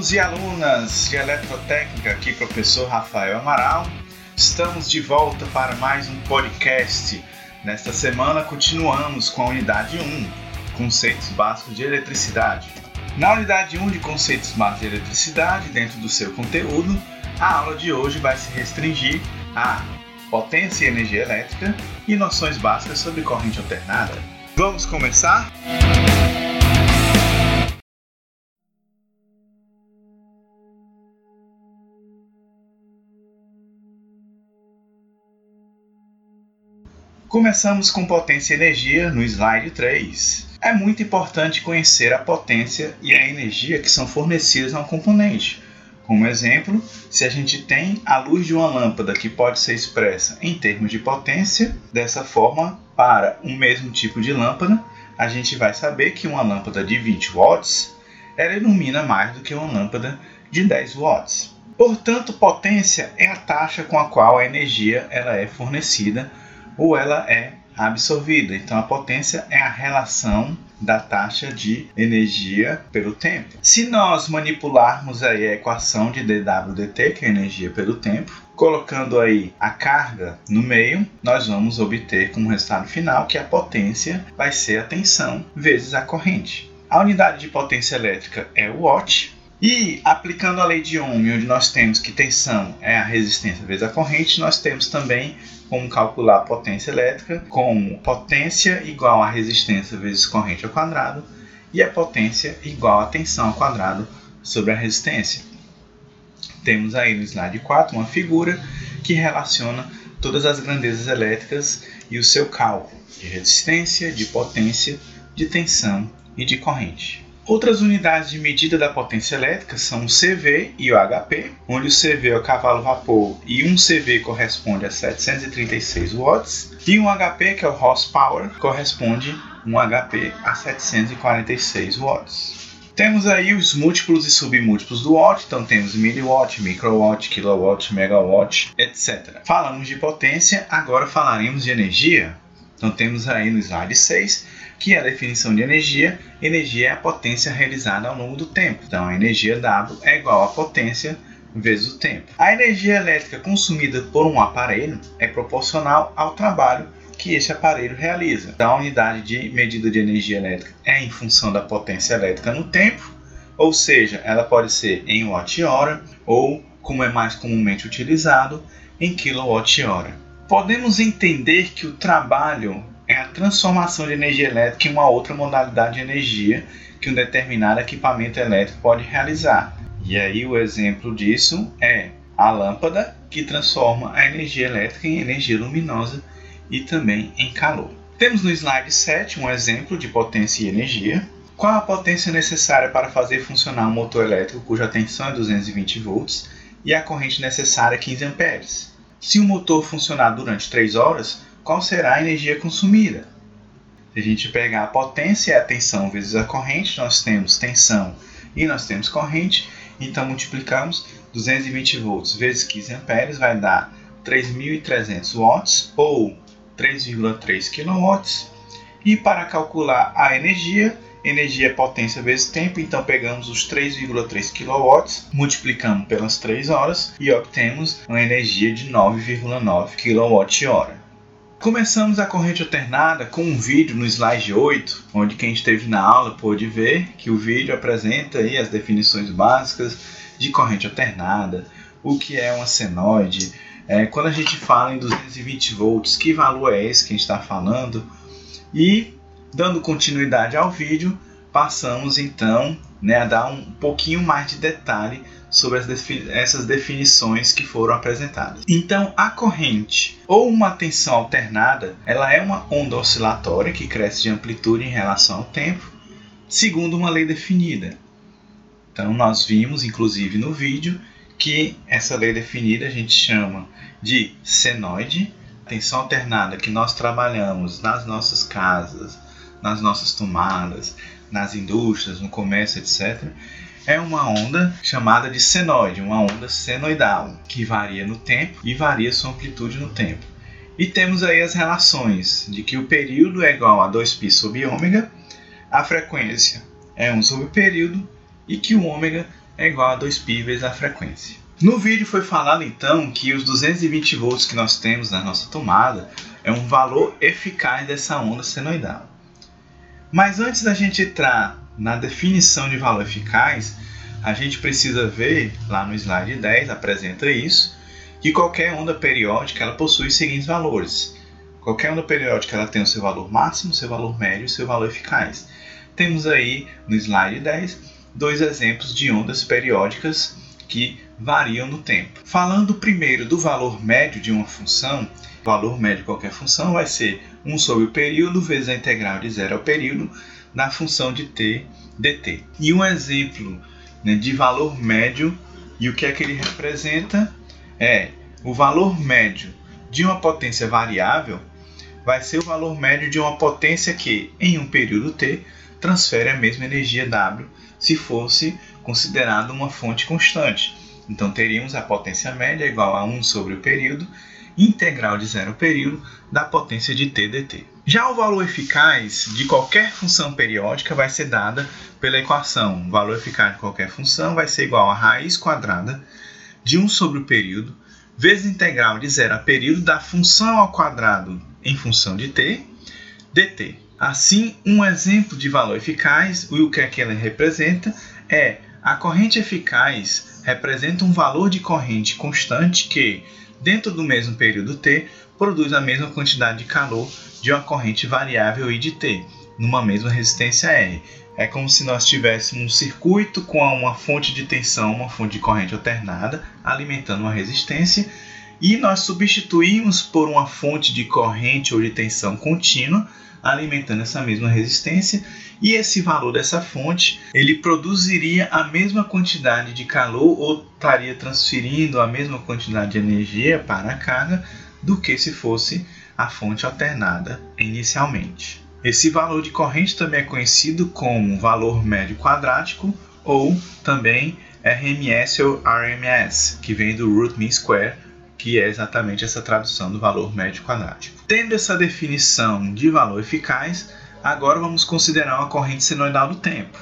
Alunos e alunas de eletrotécnica, aqui professor Rafael Amaral. Estamos de volta para mais um podcast. Nesta semana continuamos com a unidade 1, conceitos básicos de eletricidade. Na unidade 1 de conceitos básicos de eletricidade, dentro do seu conteúdo, a aula de hoje vai se restringir a potência e energia elétrica e noções básicas sobre corrente alternada. Vamos começar? Começamos com potência e energia no slide 3. É muito importante conhecer a potência e a energia que são fornecidas a um componente. Como exemplo, se a gente tem a luz de uma lâmpada que pode ser expressa em termos de potência, dessa forma, para um mesmo tipo de lâmpada, a gente vai saber que uma lâmpada de 20 watts ela ilumina mais do que uma lâmpada de 10 watts. Portanto, potência é a taxa com a qual a energia ela é fornecida ou ela é absorvida. Então a potência é a relação da taxa de energia pelo tempo. Se nós manipularmos aí a equação de dWdt, que é energia pelo tempo, colocando aí a carga no meio, nós vamos obter como resultado final que a potência vai ser a tensão vezes a corrente. A unidade de potência elétrica é o watt, e aplicando a lei de Ohm, onde nós temos que tensão é a resistência vezes a corrente, nós temos também como calcular a potência elétrica como potência igual a resistência vezes corrente ao quadrado e a potência igual a tensão ao quadrado sobre a resistência. Temos aí no slide 4 uma figura que relaciona todas as grandezas elétricas e o seu cálculo de resistência, de potência, de tensão e de corrente. Outras unidades de medida da potência elétrica são o CV e o HP, onde o CV é o cavalo vapor e um CV corresponde a 736 watts, e um HP, que é o horsepower, corresponde um HP a 746 watts. Temos aí os múltiplos e submúltiplos do watt, então temos miliwatt, microwatt, kilowatt, megawatt, etc. Falamos de potência, agora falaremos de energia. Então temos aí no slide 6 que é a definição de energia. Energia é a potência realizada ao longo do tempo. Então, a energia W é igual à potência vezes o tempo. A energia elétrica consumida por um aparelho é proporcional ao trabalho que esse aparelho realiza. Então, a unidade de medida de energia elétrica é em função da potência elétrica no tempo, ou seja, ela pode ser em watt-hora ou, como é mais comumente utilizado, em quilowatt-hora. Podemos entender que o trabalho a transformação de energia elétrica em uma outra modalidade de energia que um determinado equipamento elétrico pode realizar. E aí o exemplo disso é a lâmpada que transforma a energia elétrica em energia luminosa e também em calor. Temos no slide 7 um exemplo de potência e energia. Qual a potência necessária para fazer funcionar um motor elétrico cuja tensão é 220 volts e a corrente necessária é 15 amperes? Se o motor funcionar durante 3 horas, qual será a energia consumida. Se a gente pegar a potência e a tensão vezes a corrente, nós temos tensão e nós temos corrente, então multiplicamos 220 volts vezes 15 amperes vai dar 3.300 watts ou 3,3 kW. E para calcular a energia, energia é potência vezes tempo, então pegamos os 3,3 kW, multiplicamos pelas 3 horas e obtemos uma energia de 9,9 kWh. Começamos a corrente alternada com um vídeo no slide 8, onde quem esteve na aula pôde ver que o vídeo apresenta aí as definições básicas de corrente alternada, o que é uma senoide, é, quando a gente fala em 220 volts, que valor é esse que a gente está falando? E, dando continuidade ao vídeo, passamos então né, a dar um pouquinho mais de detalhe sobre essas definições que foram apresentadas. Então, a corrente ou uma tensão alternada, ela é uma onda oscilatória que cresce de amplitude em relação ao tempo, segundo uma lei definida. Então, nós vimos, inclusive no vídeo, que essa lei definida a gente chama de senoide, tensão alternada que nós trabalhamos nas nossas casas, nas nossas tomadas, nas indústrias, no comércio, etc é uma onda chamada de senoide, uma onda senoidal, que varia no tempo e varia sua amplitude no tempo. E temos aí as relações de que o período é igual a 2π sobre ômega, a frequência é 1 sobre o período e que o ômega é igual a 2π vezes a frequência. No vídeo foi falado então que os 220 volts que nós temos na nossa tomada é um valor eficaz dessa onda senoidal. Mas antes da gente entrar na definição de valor eficaz, a gente precisa ver, lá no slide 10 apresenta isso, que qualquer onda periódica ela possui os seguintes valores. Qualquer onda periódica ela tem o seu valor máximo, seu valor médio e seu valor eficaz. Temos aí no slide 10 dois exemplos de ondas periódicas que variam no tempo. Falando primeiro do valor médio de uma função, o valor médio de qualquer função vai ser 1 sobre o período vezes a integral de zero ao período da função de t dt. E um exemplo né, de valor médio e o que é que ele representa é o valor médio de uma potência variável vai ser o valor médio de uma potência que, em um período t, transfere a mesma energia W se fosse considerado uma fonte constante. Então teríamos a potência média igual a 1 sobre o período integral de zero período da potência de t dt. Já o valor eficaz de qualquer função periódica vai ser dada pela equação. O valor eficaz de qualquer função vai ser igual a raiz quadrada de 1 sobre o período vezes integral de zero a período da função ao quadrado em função de t dt. Assim, um exemplo de valor eficaz, o que é que ela representa, é a corrente eficaz representa um valor de corrente constante que, dentro do mesmo período t, produz a mesma quantidade de calor de uma corrente variável I de t, numa mesma resistência R. É como se nós tivéssemos um circuito com uma fonte de tensão, uma fonte de corrente alternada, alimentando uma resistência, e nós substituímos por uma fonte de corrente ou de tensão contínua, alimentando essa mesma resistência, e esse valor dessa fonte ele produziria a mesma quantidade de calor ou estaria transferindo a mesma quantidade de energia para a carga do que se fosse a fonte alternada inicialmente. Esse valor de corrente também é conhecido como valor médio quadrático ou também RMS ou RMS, que vem do root mean square, que é exatamente essa tradução do valor médio quadrático. Tendo essa definição de valor eficaz, agora vamos considerar uma corrente senoidal do tempo.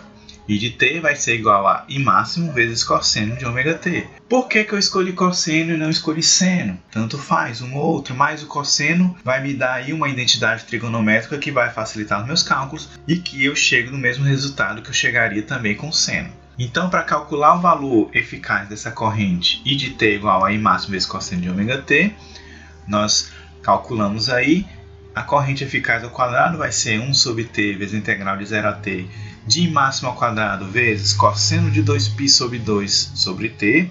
I de t vai ser igual a I máximo vezes cosseno de ômega t. Por que, que eu escolhi cosseno e não escolhi seno? Tanto faz, um ou outro, mas o cosseno vai me dar aí uma identidade trigonométrica que vai facilitar os meus cálculos e que eu chego no mesmo resultado que eu chegaria também com seno. Então, para calcular o valor eficaz dessa corrente I de t igual a I máximo vezes cosseno de ômega t, nós calculamos aí a corrente eficaz ao quadrado vai ser 1 sobre t vezes integral de 0 a t de I máximo ao quadrado vezes cosseno de 2π sobre 2 sobre t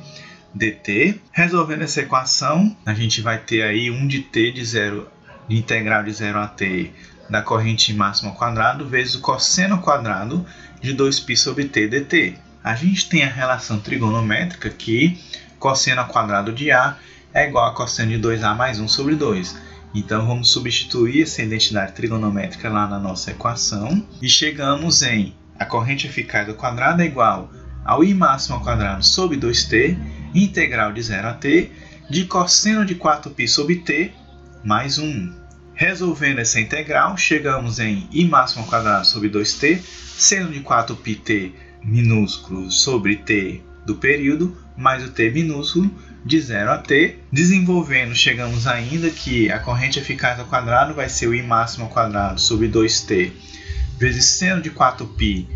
dt. Resolvendo essa equação, a gente vai ter aí 1 de t de 0 de integral de 0 a t da corrente máxima ao quadrado vezes o cosseno quadrado de 2π sobre t dt a gente tem a relação trigonométrica que cosseno ao quadrado de A é igual a cosseno de 2A mais 1 sobre 2. Então vamos substituir essa identidade trigonométrica lá na nossa equação e chegamos em a corrente eficaz ao quadrado é igual ao i máximo ao quadrado sobre 2t, integral de 0 a t, de cosseno de 4π sobre t mais 1. Resolvendo essa integral, chegamos em i máximo ao quadrado sobre 2t, seno de 4πt minúsculo sobre t do período mais o t minúsculo de 0 a t. Desenvolvendo, chegamos ainda que a corrente eficaz ao quadrado vai ser o i máximo ao quadrado sobre 2t vezes seno de 4π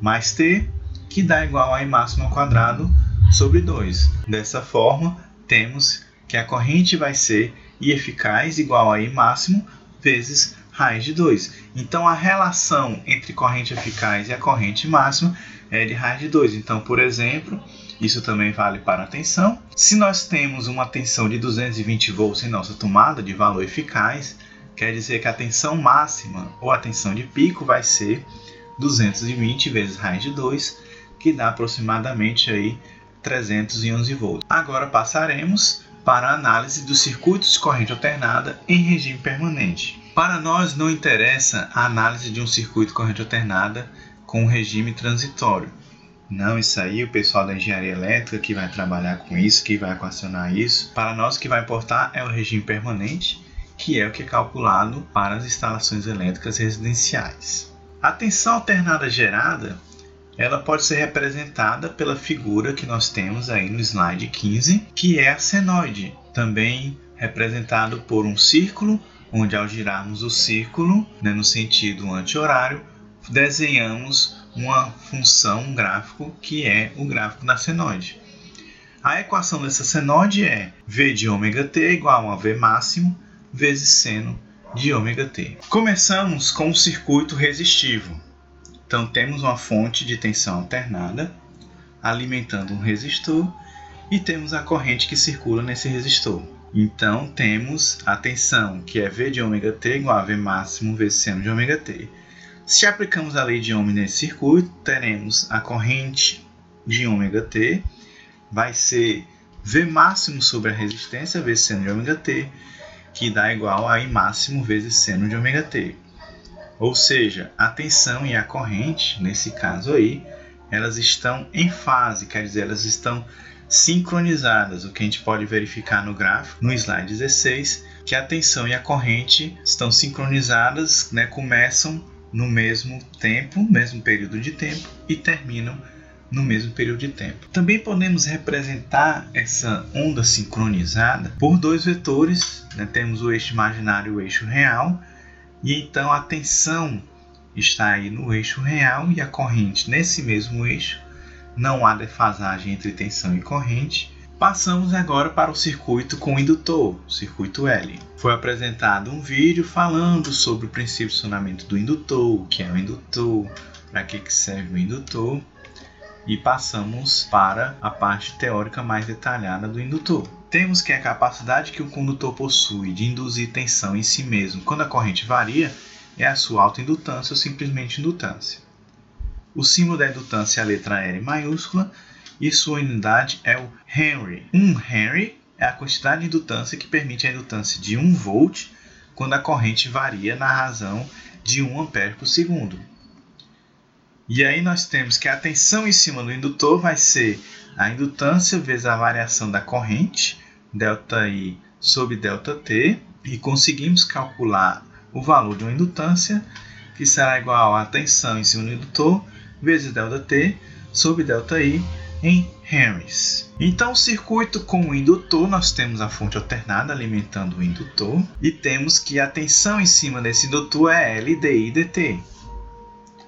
mais t, que dá igual a i máximo ao quadrado sobre 2. Dessa forma, temos que a corrente vai ser i eficaz igual a i máximo vezes raiz de 2. Então, a relação entre corrente eficaz e a corrente máxima é de raiz de 2. Então, por exemplo, isso também vale para a tensão. Se nós temos uma tensão de 220 volts em nossa tomada de valor eficaz, quer dizer que a tensão máxima ou a tensão de pico vai ser 220 vezes raiz de 2, que dá aproximadamente aí 311 volts. Agora passaremos para a análise dos circuitos de corrente alternada em regime permanente. Para nós não interessa a análise de um circuito de corrente alternada com regime transitório. Não, isso aí o pessoal da engenharia elétrica que vai trabalhar com isso, que vai equacionar isso. Para nós o que vai importar é o regime permanente, que é o que é calculado para as instalações elétricas residenciais. A tensão alternada gerada ela pode ser representada pela figura que nós temos aí no slide 15, que é a senoide, também representado por um círculo, onde ao girarmos o círculo né, no sentido anti-horário, desenhamos uma função, um gráfico, que é o gráfico da senoide. A equação dessa senoide é V de ômega t igual a V máximo vezes seno de ômega t. Começamos com o circuito resistivo. Então temos uma fonte de tensão alternada alimentando um resistor e temos a corrente que circula nesse resistor. Então temos a tensão que é V de ômega t igual a V máximo vezes seno de ômega t. Se aplicamos a lei de Ohm nesse circuito, teremos a corrente de ômega t vai ser V máximo sobre a resistência vezes seno de ômega t, que dá igual a I máximo vezes seno de ômega t. Ou seja, a tensão e a corrente, nesse caso aí, elas estão em fase, quer dizer, elas estão sincronizadas, o que a gente pode verificar no gráfico, no slide 16, que a tensão e a corrente estão sincronizadas, né, começam no mesmo tempo, mesmo período de tempo e terminam no mesmo período de tempo. Também podemos representar essa onda sincronizada por dois vetores, né? temos o eixo imaginário e o eixo real, e então a tensão está aí no eixo real e a corrente nesse mesmo eixo. Não há defasagem entre tensão e corrente. Passamos agora para o circuito com indutor, circuito L. Foi apresentado um vídeo falando sobre o princípio de funcionamento do indutor, o que é o indutor, para que serve o indutor, e passamos para a parte teórica mais detalhada do indutor. Temos que a capacidade que o condutor possui de induzir tensão em si mesmo quando a corrente varia é a sua autoindutância ou simplesmente indutância. O símbolo da indutância é a letra L maiúscula e sua unidade é o Henry. 1 Henry é a quantidade de indutância que permite a indutância de 1 volt quando a corrente varia na razão de 1 ampere por segundo. E aí nós temos que a tensão em cima do indutor vai ser a indutância vezes a variação da corrente, ΔI sobre ΔT, e conseguimos calcular o valor de uma indutância, que será igual à tensão em cima do indutor, vezes ΔT sobre ΔI em Henrys. Então, o circuito com o indutor, nós temos a fonte alternada alimentando o indutor, e temos que a tensão em cima desse indutor é LDI dt.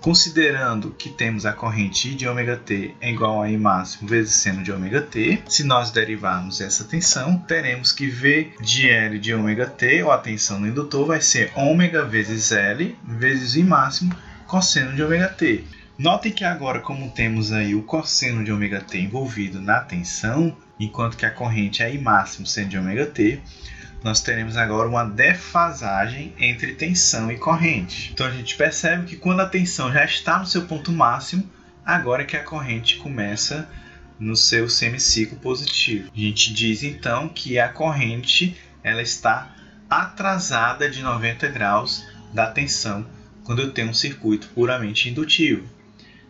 Considerando que temos a corrente I de ômega t é igual a I máximo vezes seno de ômega t, se nós derivarmos essa tensão, teremos que V de L de ômega t, ou a tensão no indutor, vai ser ômega vezes L vezes I máximo cosseno de ômega t. Notem que agora, como temos aí o cosseno de ômega t envolvido na tensão, enquanto que a corrente é I máximo seno de ômega t, nós teremos agora uma defasagem entre tensão e corrente. Então a gente percebe que quando a tensão já está no seu ponto máximo, agora é que a corrente começa no seu semiciclo positivo. A gente diz então que a corrente ela está atrasada de 90 graus da tensão quando eu tenho um circuito puramente indutivo.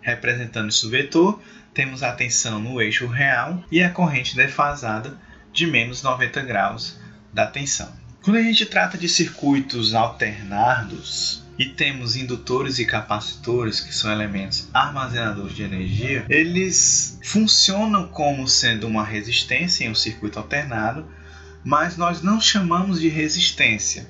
Representando esse vetor, temos a tensão no eixo real e a corrente defasada de menos 90 graus da tensão. Quando a gente trata de circuitos alternados e temos indutores e capacitores, que são elementos armazenadores de energia, eles funcionam como sendo uma resistência em um circuito alternado, mas nós não chamamos de resistência,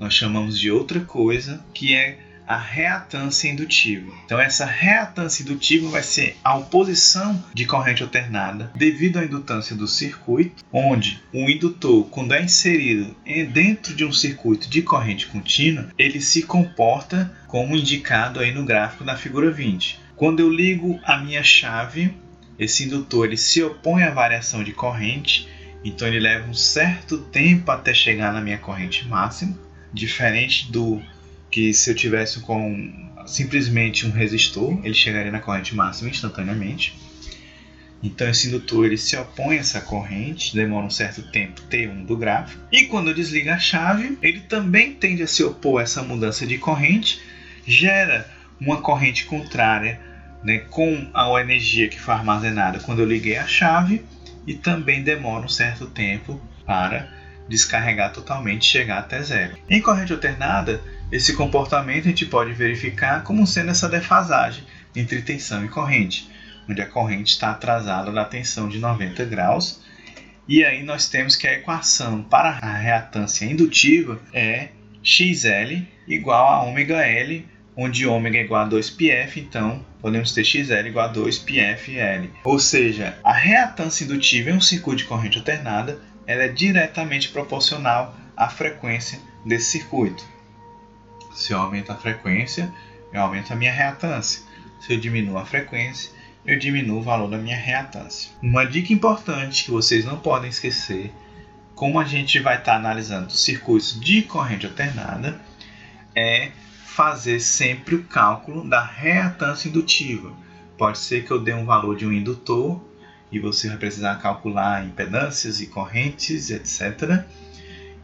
nós chamamos de outra coisa que é a reatância indutiva. Então, essa reatância indutiva vai ser a oposição de corrente alternada devido à indutância do circuito, onde o indutor, quando é inserido dentro de um circuito de corrente contínua, ele se comporta como indicado aí no gráfico da figura 20. Quando eu ligo a minha chave, esse indutor ele se opõe à variação de corrente, então ele leva um certo tempo até chegar na minha corrente máxima, diferente do que se eu tivesse com simplesmente um resistor, ele chegaria na corrente máxima instantaneamente. Então esse indutor ele se opõe a essa corrente, demora um certo tempo T1 do gráfico. E quando eu desligo a chave, ele também tende a se opor a essa mudança de corrente, gera uma corrente contrária né, com a energia que foi armazenada quando eu liguei a chave e também demora um certo tempo para descarregar totalmente chegar até zero. Em corrente alternada, esse comportamento a gente pode verificar como sendo essa defasagem. entre tensão e corrente, onde a corrente está atrasada da tensão de 90 graus. E aí nós temos que a equação para a reatância indutiva é XL igual a ômega L, onde ômega é igual a 2πf, então podemos ter XL igual a 2πfL. Ou seja, a reatância indutiva em um circuito de corrente alternada ela é diretamente proporcional à frequência desse circuito. Se eu aumento a frequência, eu aumento a minha reatância. Se eu diminuo a frequência, eu diminuo o valor da minha reatância. Uma dica importante que vocês não podem esquecer, como a gente vai estar analisando circuitos de corrente alternada, é fazer sempre o cálculo da reatância indutiva. Pode ser que eu dê um valor de um indutor e você vai precisar calcular impedâncias e correntes, etc.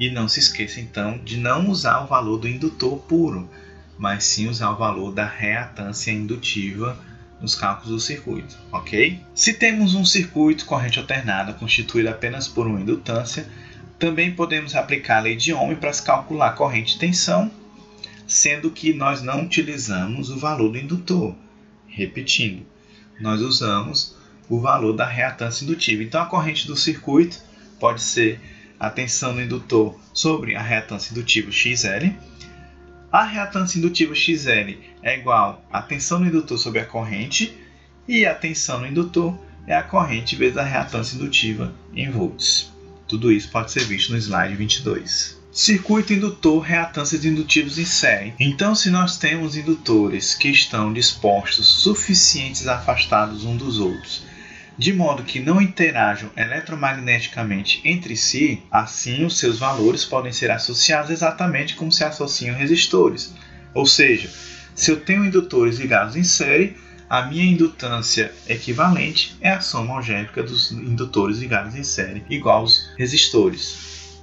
E não se esqueça então de não usar o valor do indutor puro, mas sim usar o valor da reatância indutiva nos cálculos do circuito, ok? Se temos um circuito corrente alternada constituído apenas por uma indutância, também podemos aplicar a lei de Ohm para calcular a corrente de tensão sendo que nós não utilizamos o valor do indutor. Repetindo, nós usamos o valor da reatância indutiva. Então a corrente do circuito pode ser a tensão do indutor sobre a reatância indutiva XL. A reatância indutiva XL é igual à tensão do indutor sobre a corrente e a tensão no indutor é a corrente vezes a reatância indutiva em volts. Tudo isso pode ser visto no slide 22. Circuito indutor, reatâncias indutivos em série. Então, se nós temos indutores que estão dispostos suficientes afastados um dos outros, de modo que não interajam eletromagneticamente entre si, assim os seus valores podem ser associados exatamente como se associam resistores. Ou seja, se eu tenho indutores ligados em série, a minha indutância equivalente é a soma algébrica dos indutores ligados em série, igual aos resistores.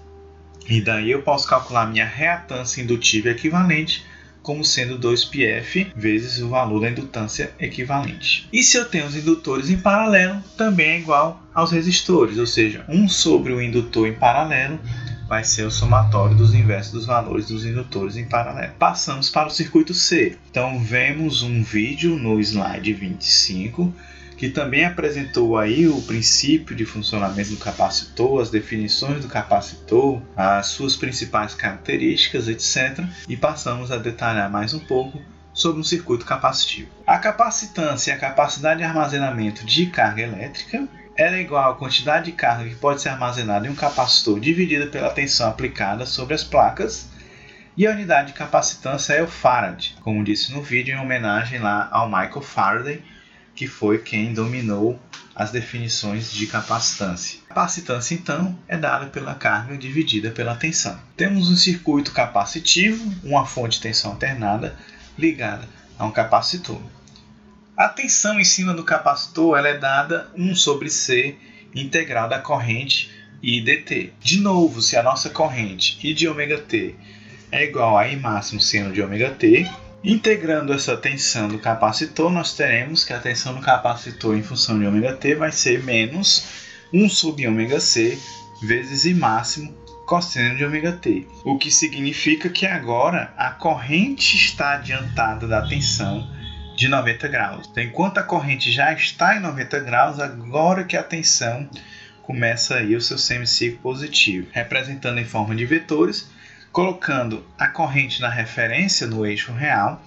E daí eu posso calcular minha reatância indutiva equivalente como sendo 2πf vezes o valor da indutância equivalente. E se eu tenho os indutores em paralelo, também é igual aos resistores, ou seja, 1 sobre o indutor em paralelo vai ser o somatório dos inversos dos valores dos indutores em paralelo. Passamos para o circuito C. Então vemos um vídeo no slide 25 que também apresentou aí o princípio de funcionamento do capacitor, as definições do capacitor, as suas principais características, etc. E passamos a detalhar mais um pouco sobre um circuito capacitivo. A capacitância é a capacidade de armazenamento de carga elétrica. Ela é igual à quantidade de carga que pode ser armazenada em um capacitor dividida pela tensão aplicada sobre as placas. E a unidade de capacitância é o farad, como disse no vídeo em homenagem lá ao Michael Faraday, que foi quem dominou as definições de capacitância. Capacitância, então, é dada pela carga dividida pela tensão. Temos um circuito capacitivo, uma fonte de tensão alternada ligada a um capacitor. A tensão em cima do capacitor ela é dada 1 sobre C integral da corrente I dt. De novo, se a nossa corrente I de ômega t é igual a I máximo seno de ômega t, Integrando essa tensão do capacitor, nós teremos que a tensão do capacitor em função de ômega-t vai ser menos 1 sobre ômega-c vezes I máximo cosseno de ômega-t. O que significa que agora a corrente está adiantada da tensão de 90 graus. Então, enquanto a corrente já está em 90 graus, agora que a tensão começa aí o seu semiciclo positivo, representando em forma de vetores Colocando a corrente na referência no eixo real,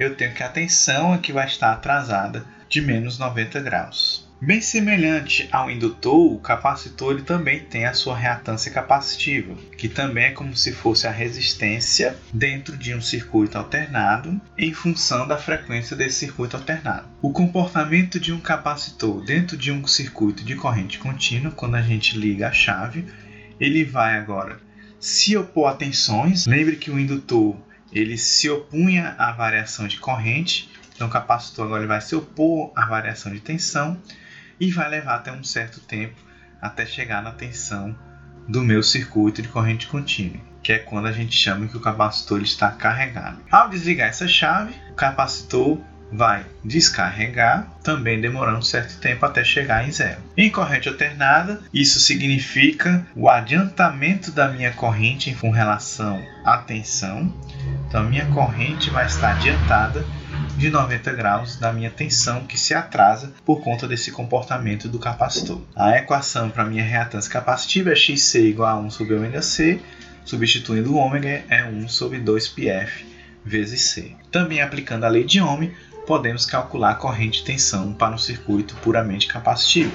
eu tenho que a tensão é que vai estar atrasada de menos 90 graus. Bem semelhante ao indutor, o capacitor ele também tem a sua reatância capacitiva, que também é como se fosse a resistência dentro de um circuito alternado em função da frequência desse circuito alternado. O comportamento de um capacitor dentro de um circuito de corrente contínua, quando a gente liga a chave, ele vai agora se opor a tensões. Lembre que o indutor ele se opunha à variação de corrente, então o capacitor agora vai se opor à variação de tensão e vai levar até um certo tempo até chegar na tensão do meu circuito de corrente contínua, que é quando a gente chama que o capacitor está carregado. Ao desligar essa chave, o capacitor vai descarregar, também demorando um certo tempo até chegar em zero. Em corrente alternada, isso significa o adiantamento da minha corrente com relação à tensão. Então, a minha corrente vai estar adiantada de 90 graus da minha tensão que se atrasa por conta desse comportamento do capacitor. A equação para minha reatância capacitiva é xc igual a 1 sobre ômega c, substituindo o ômega é 1 sobre 2πf vezes c. Também aplicando a lei de Ohm, podemos calcular a corrente de tensão para um circuito puramente capacitivo.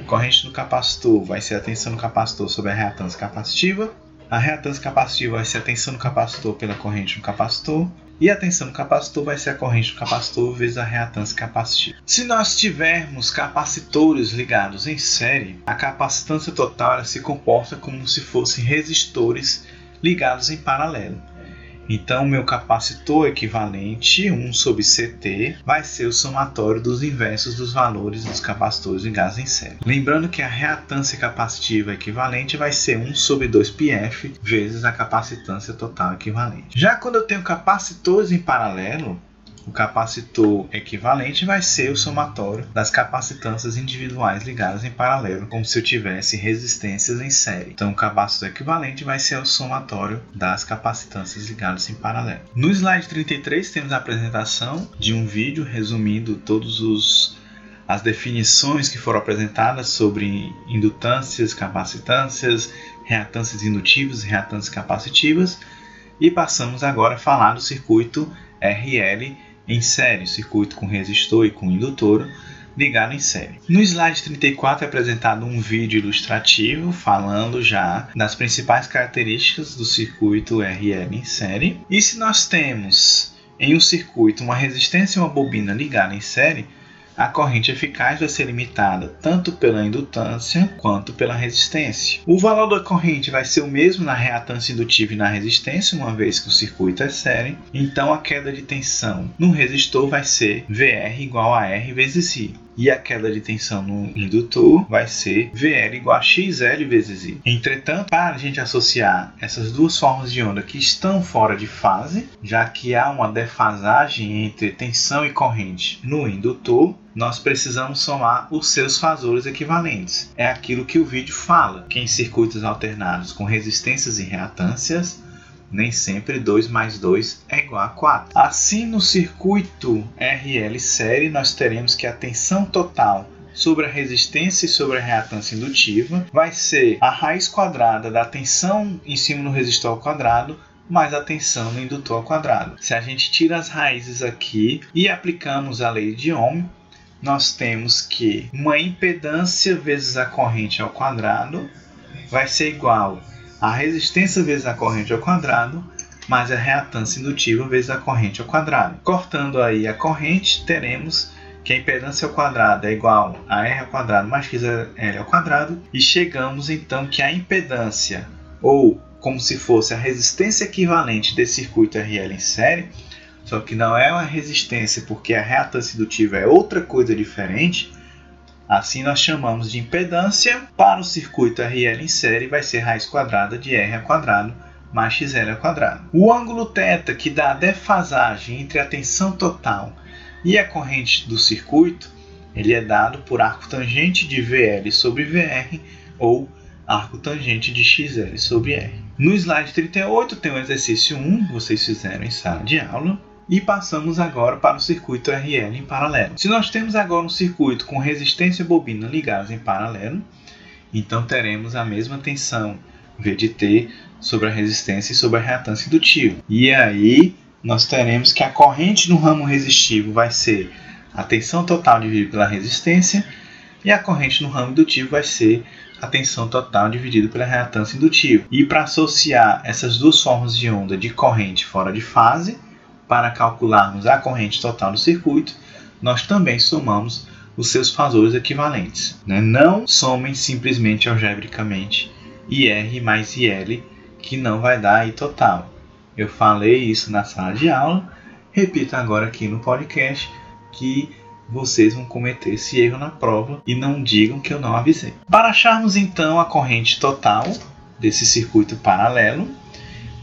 A corrente no capacitor vai ser a tensão no capacitor sobre a reatância capacitiva. A reatância capacitiva vai ser a tensão no capacitor pela corrente no capacitor. E a tensão no capacitor vai ser a corrente do capacitor vezes a reatância capacitiva. Se nós tivermos capacitores ligados em série, a capacitância total se comporta como se fossem resistores ligados em paralelo. Então, meu capacitor equivalente, 1 sobre CT, vai ser o somatório dos inversos dos valores dos capacitores ligados em série. Lembrando que a reatância capacitiva equivalente vai ser 1 sobre 2πf vezes a capacitância total equivalente. Já quando eu tenho capacitores em paralelo, o capacitor equivalente vai ser o somatório das capacitâncias individuais ligadas em paralelo, como se eu tivesse resistências em série. Então, o capacitor equivalente vai ser o somatório das capacitâncias ligadas em paralelo. No slide 33 temos a apresentação de um vídeo resumindo todos os as definições que foram apresentadas sobre indutâncias, capacitâncias, reatâncias indutivas e reatâncias capacitivas. E passamos agora a falar do circuito RL em série, circuito com resistor e com indutor ligado em série. No slide 34 é apresentado um vídeo ilustrativo falando já das principais características do circuito RL em série. E se nós temos em um circuito uma resistência e uma bobina ligada em série, a corrente eficaz vai ser limitada tanto pela indutância quanto pela resistência. O valor da corrente vai ser o mesmo na reatância indutiva e na resistência, uma vez que o circuito é série. Então a queda de tensão no resistor vai ser VR igual a R vezes I e a queda de tensão no indutor vai ser VL igual a XL vezes I. Entretanto, para a gente associar essas duas formas de onda que estão fora de fase, já que há uma defasagem entre tensão e corrente no indutor, nós precisamos somar os seus fasores equivalentes. É aquilo que o vídeo fala, que em circuitos alternados com resistências e reatâncias, nem sempre 2 mais 2 é igual a 4. Assim, no circuito RL série, nós teremos que a tensão total sobre a resistência e sobre a reatância indutiva vai ser a raiz quadrada da tensão em cima do resistor ao quadrado mais a tensão no indutor ao quadrado. Se a gente tira as raízes aqui e aplicamos a lei de Ohm, nós temos que uma impedância vezes a corrente ao quadrado vai ser igual a resistência vezes a corrente ao quadrado mais a reatância indutiva vezes a corrente ao quadrado. Cortando aí a corrente, teremos que a impedância ao quadrado é igual a R ao quadrado mais XL ao quadrado e chegamos então que a impedância ou como se fosse a resistência equivalente desse circuito RL em série, só que não é uma resistência porque a reatância indutiva é outra coisa diferente, Assim nós chamamos de impedância. Para o circuito RL em série vai ser raiz quadrada de R quadrado mais XL quadrado. O ângulo θ que dá a defasagem entre a tensão total e a corrente do circuito, ele é dado por arco tangente de VL sobre VR ou arco tangente de XL sobre R. No slide 38 tem o exercício 1, vocês fizeram em sala de aula. E passamos agora para o circuito RL em paralelo. Se nós temos agora um circuito com resistência e bobina ligados em paralelo, então teremos a mesma tensão V de T sobre a resistência e sobre a reatância indutiva. E aí nós teremos que a corrente no ramo resistivo vai ser a tensão total dividida pela resistência e a corrente no ramo indutivo vai ser a tensão total dividida pela reatância indutiva. E para associar essas duas formas de onda de corrente fora de fase, para calcularmos a corrente total do circuito, nós também somamos os seus fasores equivalentes. Né? Não somem simplesmente algebricamente IR mais IL, que não vai dar I total. Eu falei isso na sala de aula, repito agora aqui no podcast que vocês vão cometer esse erro na prova e não digam que eu não avisei. Para acharmos então a corrente total desse circuito paralelo,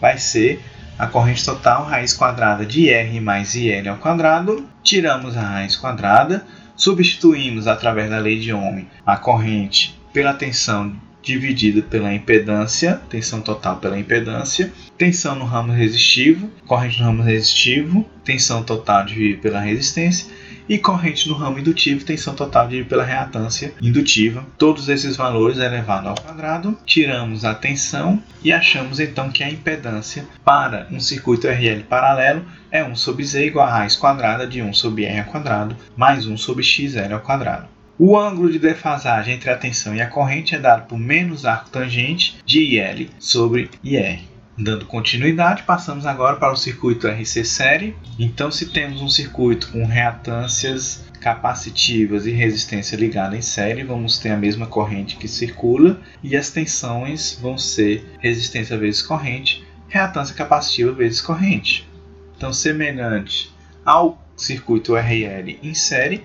vai ser a corrente total, raiz quadrada de R mais IL ao quadrado, tiramos a raiz quadrada, substituímos através da lei de Ohm a corrente pela tensão dividida pela impedância, tensão total pela impedância, tensão no ramo resistivo, corrente no ramo resistivo, tensão total dividida pela resistência e corrente no ramo indutivo, tensão total dividida pela reatância indutiva. Todos esses valores elevados ao quadrado, tiramos a tensão e achamos então que a impedância para um circuito RL paralelo é 1 sobre Z igual a raiz quadrada de 1 sobre R ao quadrado mais 1 sobre XL ao quadrado. O ângulo de defasagem entre a tensão e a corrente é dado por menos arco tangente de IL sobre IR. Dando continuidade, passamos agora para o circuito RC série. Então, se temos um circuito com reatâncias capacitivas e resistência ligada em série, vamos ter a mesma corrente que circula e as tensões vão ser resistência vezes corrente, reatância capacitiva vezes corrente. Então, semelhante ao circuito RL em série,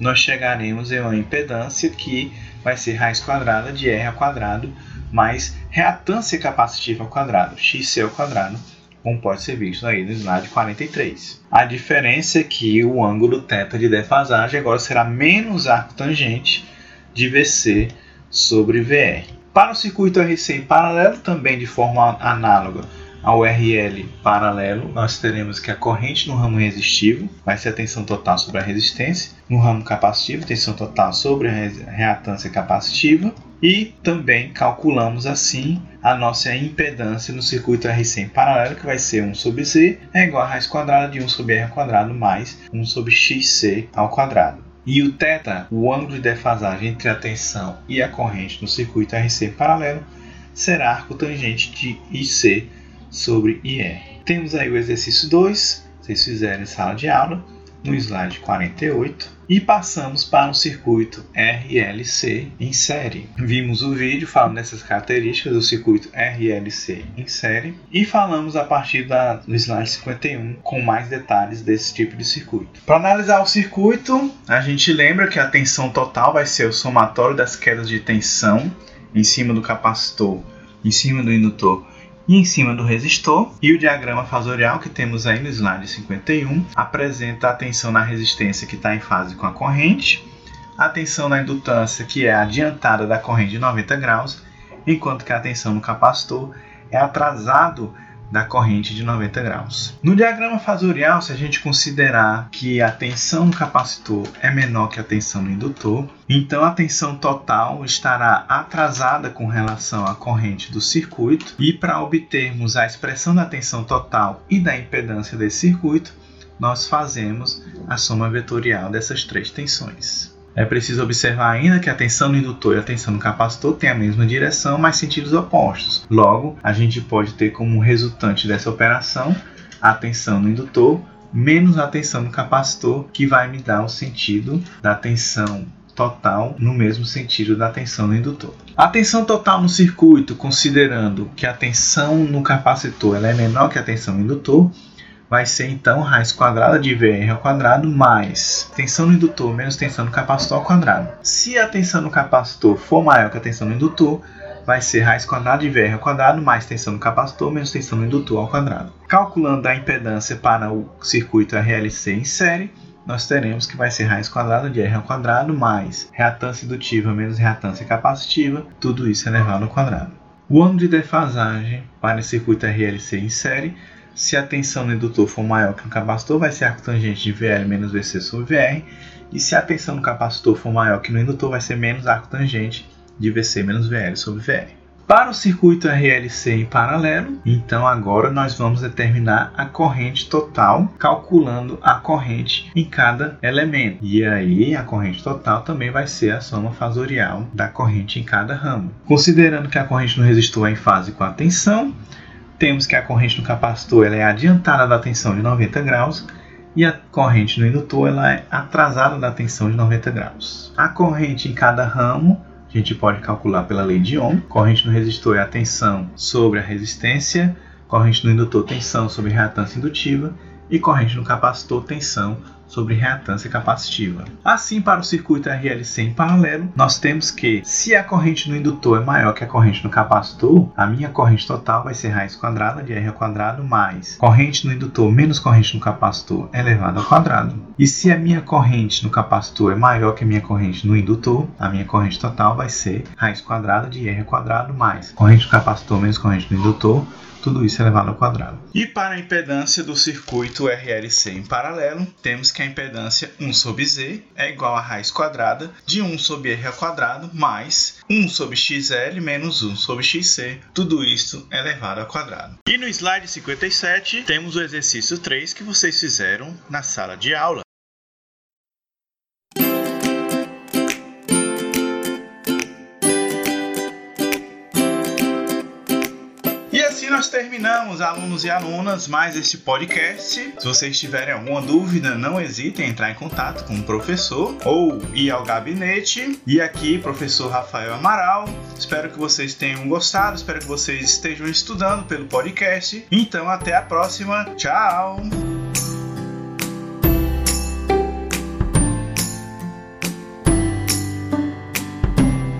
nós chegaremos em uma impedância que vai ser raiz quadrada de R ao quadrado mais reatância capacitiva ao quadrado, xc ao quadrado, como pode ser visto aí no slide 43. A diferença é que o ângulo θ de defasagem agora será menos arco tangente de VC sobre VR. Para o circuito RC em paralelo, também de forma análoga ao RL paralelo, nós teremos que a corrente no ramo resistivo vai ser a tensão total sobre a resistência, no ramo capacitivo, tensão total sobre a reatância capacitiva, e também calculamos assim a nossa impedância no circuito RC em paralelo, que vai ser 1 sobre Z é igual a raiz quadrada de 1 sobre R ao quadrado mais 1 sobre XC ao quadrado. E o θ, o ângulo de defasagem entre a tensão e a corrente no circuito RC paralelo, será arco tangente de IC sobre IR. Temos aí o exercício 2, vocês fizeram em sala de aula no slide 48 e passamos para um circuito RLC em série. Vimos o vídeo falando dessas características do circuito RLC em série e falamos a partir da, do slide 51 com mais detalhes desse tipo de circuito. Para analisar o circuito, a gente lembra que a tensão total vai ser o somatório das quedas de tensão em cima do capacitor, em cima do indutor e em cima do resistor. E o diagrama fasorial que temos aí no slide 51 apresenta a tensão na resistência que está em fase com a corrente, a tensão na indutância que é adiantada da corrente de 90 graus, enquanto que a tensão no capacitor é atrasado da corrente de 90 graus. No diagrama fasorial, se a gente considerar que a tensão no capacitor é menor que a tensão no indutor, então a tensão total estará atrasada com relação à corrente do circuito e para obtermos a expressão da tensão total e da impedância desse circuito, nós fazemos a soma vetorial dessas três tensões. É preciso observar ainda que a tensão no indutor e a tensão no capacitor têm a mesma direção, mas sentidos opostos. Logo, a gente pode ter como resultante dessa operação a tensão no indutor menos a tensão no capacitor, que vai me dar o sentido da tensão total no mesmo sentido da tensão no indutor. A tensão total no circuito, considerando que a tensão no capacitor é menor que a tensão no indutor, vai ser então raiz quadrada de VR ao quadrado mais tensão no indutor menos tensão no capacitor ao quadrado. Se a tensão no capacitor for maior que a tensão no indutor, vai ser raiz quadrada de VR ao quadrado mais tensão no capacitor menos tensão no indutor ao quadrado. Calculando a impedância para o circuito RLC em série, nós teremos que vai ser raiz quadrada de R ao quadrado mais reatância indutiva menos reatância capacitiva, tudo isso elevado ao quadrado. O ângulo de defasagem para o circuito RLC em série se a tensão no indutor for maior que no capacitor, vai ser arco tangente de VL menos VC sobre VR. E se a tensão no capacitor for maior que no indutor, vai ser menos arco tangente de VC menos VL sobre VR. Para o circuito RLC em paralelo, então agora nós vamos determinar a corrente total, calculando a corrente em cada elemento. E aí a corrente total também vai ser a soma fasorial da corrente em cada ramo. Considerando que a corrente no resistor é em fase com a tensão, temos que a corrente no capacitor ela é adiantada da tensão de 90 graus e a corrente no indutor ela é atrasada da tensão de 90 graus. A corrente em cada ramo a gente pode calcular pela lei de Ohm. Corrente no resistor é a tensão sobre a resistência, corrente no indutor tensão sobre reatância indutiva e corrente no capacitor tensão sobre reatância capacitiva. Assim, para o circuito RLC em paralelo, nós temos que, se a corrente no indutor é maior que a corrente no capacitor, a minha corrente total vai ser raiz quadrada de R ao quadrado mais corrente no indutor menos corrente no capacitor elevado ao quadrado. E se a minha corrente no capacitor é maior que a minha corrente no indutor, a minha corrente total vai ser raiz quadrada de R ao quadrado mais corrente no capacitor menos corrente no indutor tudo isso elevado ao quadrado. E para a impedância do circuito RLC em paralelo, temos que a impedância 1 sobre Z é igual a raiz quadrada de 1 sobre R quadrado mais 1 sobre XL menos 1 sobre XC, tudo isso elevado ao quadrado. E no slide 57 temos o exercício 3 que vocês fizeram na sala de aula. Terminamos, alunos e alunas, mais este podcast. Se vocês tiverem alguma dúvida, não hesitem em entrar em contato com o professor ou ir ao gabinete. E aqui, professor Rafael Amaral. Espero que vocês tenham gostado, espero que vocês estejam estudando pelo podcast. Então, até a próxima. Tchau!